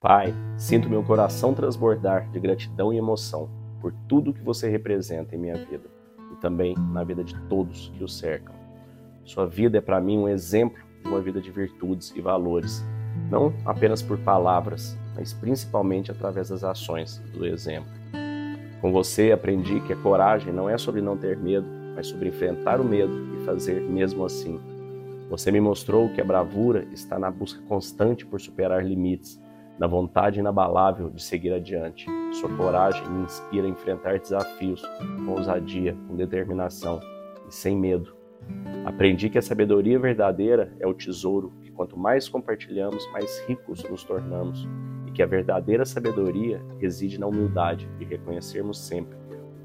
Pai, sinto meu coração transbordar de gratidão e emoção por tudo que você representa em minha vida e também na vida de todos que o cercam. Sua vida é para mim um exemplo de uma vida de virtudes e valores, não apenas por palavras, mas principalmente através das ações do exemplo. Com você aprendi que a coragem não é sobre não ter medo, mas sobre enfrentar o medo e fazer mesmo assim. Você me mostrou que a bravura está na busca constante por superar limites na vontade inabalável de seguir adiante. Sua coragem me inspira a enfrentar desafios com ousadia, com determinação e sem medo. Aprendi que a sabedoria verdadeira é o tesouro que quanto mais compartilhamos, mais ricos nos tornamos, e que a verdadeira sabedoria reside na humildade de reconhecermos sempre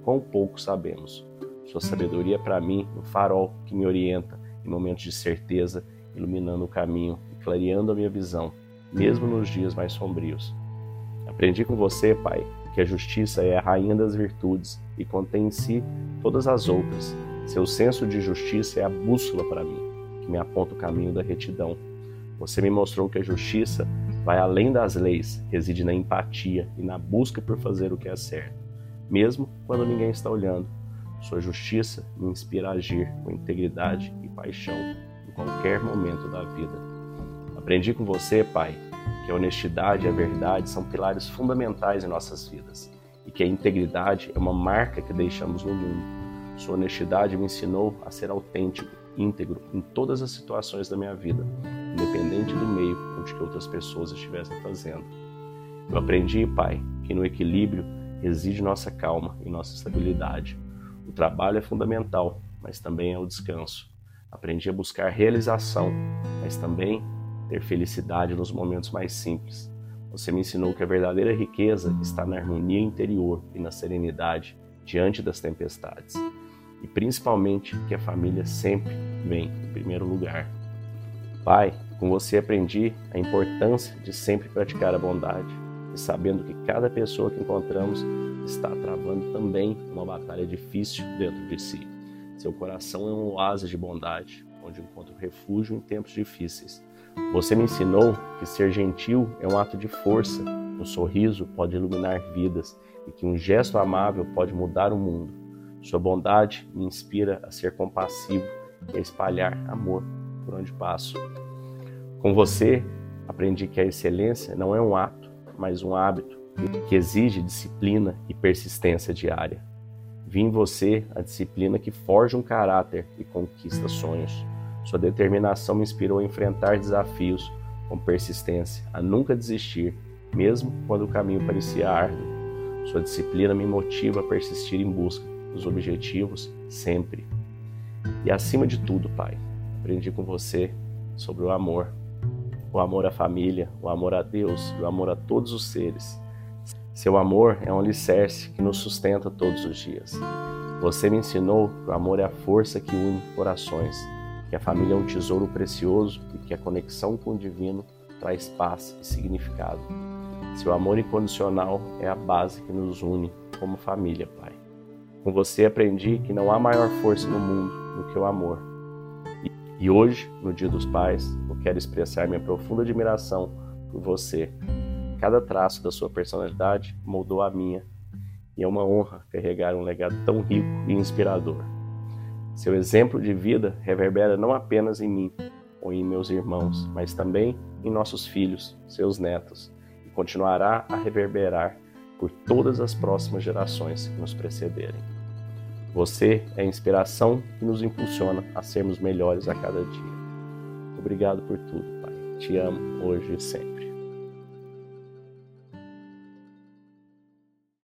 quão pouco sabemos. Sua sabedoria é para mim um farol que me orienta em momentos de certeza, iluminando o caminho e clareando a minha visão mesmo nos dias mais sombrios. Aprendi com você, Pai, que a justiça é a rainha das virtudes e contém em si todas as outras. Seu senso de justiça é a bússola para mim, que me aponta o caminho da retidão. Você me mostrou que a justiça vai além das leis, reside na empatia e na busca por fazer o que é certo, mesmo quando ninguém está olhando. Sua justiça me inspira a agir com integridade e paixão em qualquer momento da vida. Aprendi com você, Pai, que a honestidade e a verdade são pilares fundamentais em nossas vidas e que a integridade é uma marca que deixamos no mundo. Sua honestidade me ensinou a ser autêntico, íntegro em todas as situações da minha vida, independente do meio onde que outras pessoas estivessem fazendo. Eu aprendi, Pai, que no equilíbrio reside nossa calma e nossa estabilidade. O trabalho é fundamental, mas também é o descanso. Aprendi a buscar realização, mas também ter felicidade nos momentos mais simples. Você me ensinou que a verdadeira riqueza está na harmonia interior e na serenidade diante das tempestades. E principalmente que a família sempre vem em primeiro lugar. Pai, com você aprendi a importância de sempre praticar a bondade e sabendo que cada pessoa que encontramos está travando também uma batalha difícil dentro de si. Seu coração é um oásis de bondade, onde encontra refúgio em tempos difíceis você me ensinou que ser gentil é um ato de força, um sorriso pode iluminar vidas e que um gesto amável pode mudar o mundo. Sua bondade me inspira a ser compassivo e a espalhar amor por onde passo. Com você, aprendi que a excelência não é um ato, mas um hábito que exige disciplina e persistência diária. Vi em você a disciplina que forja um caráter e conquista sonhos. Sua determinação me inspirou a enfrentar desafios com persistência, a nunca desistir, mesmo quando o caminho parecia árduo. Sua disciplina me motiva a persistir em busca dos objetivos sempre. E acima de tudo, Pai, aprendi com você sobre o amor. O amor à família, o amor a Deus, o amor a todos os seres. Seu amor é um alicerce que nos sustenta todos os dias. Você me ensinou que o amor é a força que une corações que a família é um tesouro precioso e que a conexão com o divino traz paz e significado. Seu amor incondicional é a base que nos une como família, Pai. Com você aprendi que não há maior força no mundo do que o amor. E hoje, no Dia dos Pais, eu quero expressar minha profunda admiração por você. Cada traço da sua personalidade moldou a minha, e é uma honra carregar um legado tão rico e inspirador. Seu exemplo de vida reverbera não apenas em mim ou em meus irmãos, mas também em nossos filhos, seus netos, e continuará a reverberar por todas as próximas gerações que nos precederem. Você é a inspiração que nos impulsiona a sermos melhores a cada dia. Obrigado por tudo, Pai. Te amo hoje e sempre.